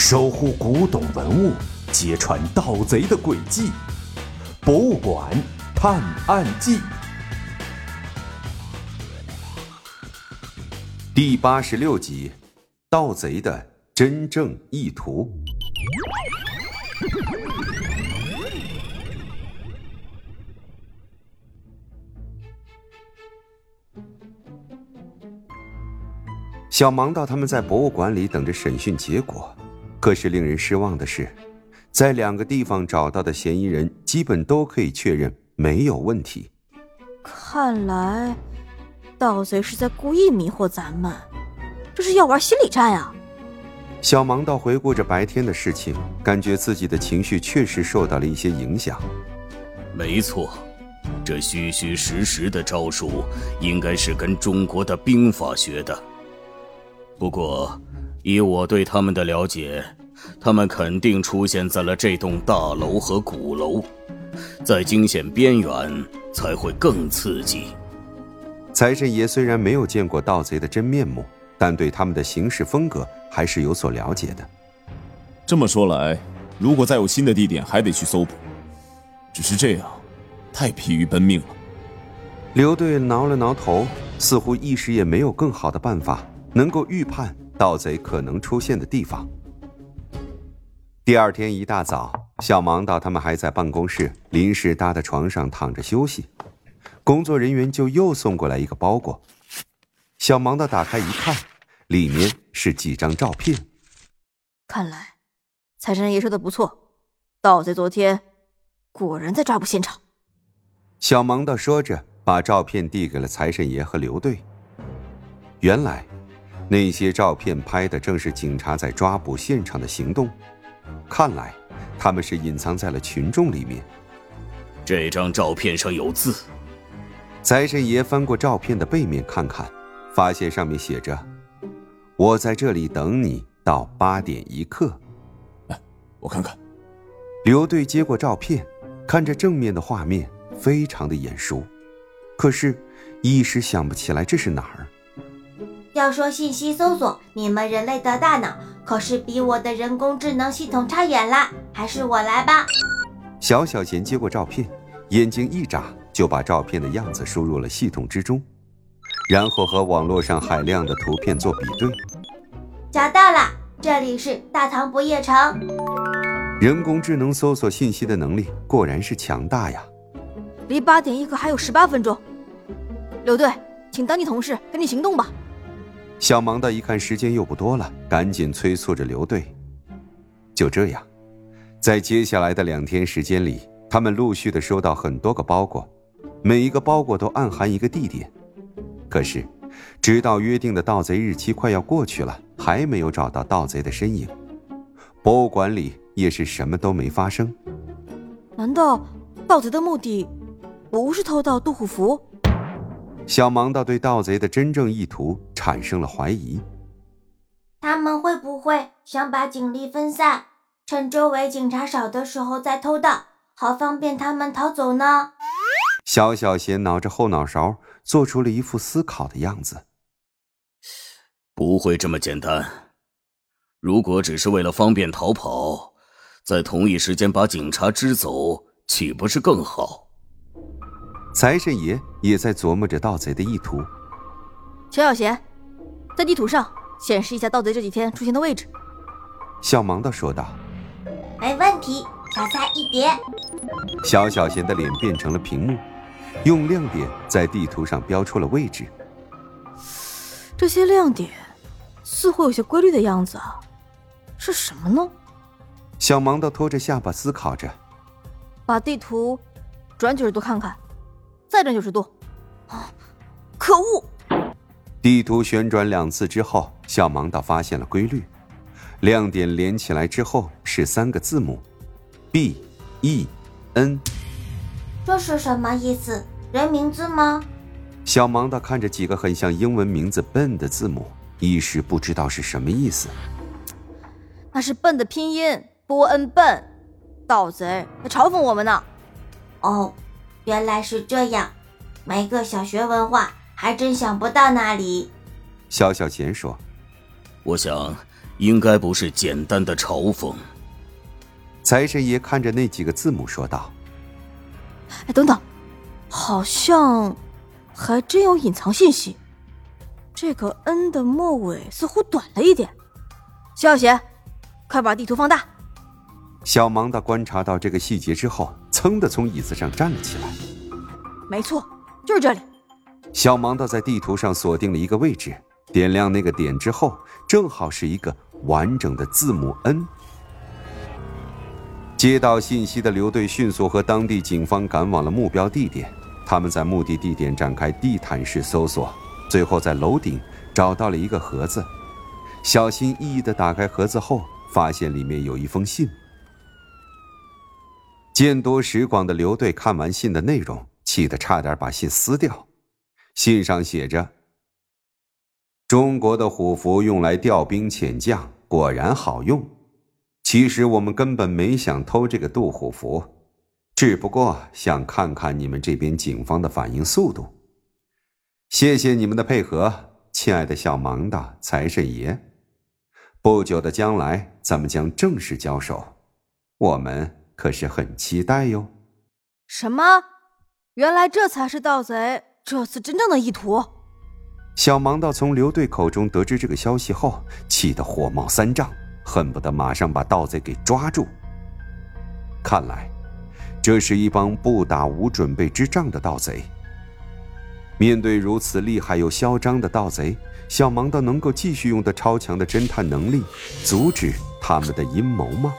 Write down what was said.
守护古董文物，揭穿盗贼的诡计。博物馆探案记第八十六集：盗贼的真正意图。小盲道他们在博物馆里等着审讯结果。可是令人失望的是，在两个地方找到的嫌疑人，基本都可以确认没有问题。看来，盗贼是在故意迷惑咱们，这是要玩心理战呀！小盲道回顾着白天的事情，感觉自己的情绪确实受到了一些影响。没错，这虚虚实实的招数，应该是跟中国的兵法学的。不过。以我对他们的了解，他们肯定出现在了这栋大楼和鼓楼，在惊险边缘才会更刺激。财神爷虽然没有见过盗贼的真面目，但对他们的行事风格还是有所了解的。这么说来，如果再有新的地点，还得去搜捕。只是这样，太疲于奔命了。刘队挠了挠头，似乎一时也没有更好的办法能够预判。盗贼可能出现的地方。第二天一大早，小盲道他们还在办公室临时搭的床上躺着休息，工作人员就又送过来一个包裹。小盲道打开一看，里面是几张照片。看来，财神爷说的不错，盗贼昨天果然在抓捕现场。小盲道说着，把照片递给了财神爷和刘队。原来。那些照片拍的正是警察在抓捕现场的行动，看来他们是隐藏在了群众里面。这张照片上有字。财神爷翻过照片的背面看看，发现上面写着：“我在这里等你到八点一刻。”来，我看看。刘队接过照片，看着正面的画面，非常的眼熟，可是，一时想不起来这是哪儿。要说信息搜索，你们人类的大脑可是比我的人工智能系统差远了。还是我来吧。小小贤接过照片，眼睛一眨就把照片的样子输入了系统之中，然后和网络上海量的图片做比对。找到了，这里是大唐不夜城。人工智能搜索信息的能力果然是强大呀！离八点一刻还有十八分钟，刘队，请当地同事赶紧行动吧。小盲道一看时间又不多了，赶紧催促着刘队。就这样，在接下来的两天时间里，他们陆续的收到很多个包裹，每一个包裹都暗含一个地点。可是，直到约定的盗贼日期快要过去了，还没有找到盗贼的身影。博物馆里也是什么都没发生。难道盗贼的目的不是偷盗杜虎符？小盲道对盗贼的真正意图产生了怀疑。他们会不会想把警力分散，趁周围警察少的时候再偷盗，好方便他们逃走呢？小小贤挠着后脑勺，做出了一副思考的样子。不会这么简单。如果只是为了方便逃跑，在同一时间把警察支走，岂不是更好？财神爷也在琢磨着盗贼的意图。乔小贤，在地图上显示一下盗贼这几天出现的位置。小盲道说道：“没问题，小菜一碟。”小小贤的脸变成了屏幕，用亮点在地图上标出了位置。这些亮点似乎有些规律的样子啊，是什么呢？小盲道拖着下巴思考着，把地图转九十度看看。再转九十度，啊！可恶！地图旋转两次之后，小盲道发现了规律，亮点连起来之后是三个字母，B E N。这是什么意思？人名字吗？小盲道看着几个很像英文名字“笨”的字母，一时不知道是什么意思。那是“笨”的拼音，波恩笨。盗贼在嘲讽我们呢。哦。原来是这样，没个小学文化，还真想不到那里。肖小贤说：“我想，应该不是简单的嘲讽。财神爷看着那几个字母说道：“哎，等等，好像还真有隐藏信息。这个 N 的末尾似乎短了一点。小贤，快把地图放大。”小芒的观察到这个细节之后，噌的从椅子上站了起来。没错，就是这里。小盲道在地图上锁定了一个位置，点亮那个点之后，正好是一个完整的字母 N。接到信息的刘队迅速和当地警方赶往了目标地点。他们在目的地点展开地毯式搜索，最后在楼顶找到了一个盒子。小心翼翼地打开盒子后，发现里面有一封信。见多识广的刘队看完信的内容，气得差点把信撕掉。信上写着：“中国的虎符用来调兵遣将，果然好用。”其实我们根本没想偷这个杜虎符，只不过想看看你们这边警方的反应速度。谢谢你们的配合，亲爱的小盲的财神爷。不久的将来，咱们将正式交手，我们可是很期待哟。什么？原来这才是盗贼这次真正的意图。小盲道从刘队口中得知这个消息后，气得火冒三丈。恨不得马上把盗贼给抓住。看来，这是一帮不打无准备之仗的盗贼。面对如此厉害又嚣张的盗贼，小盲道能够继续用的超强的侦探能力阻止他们的阴谋吗？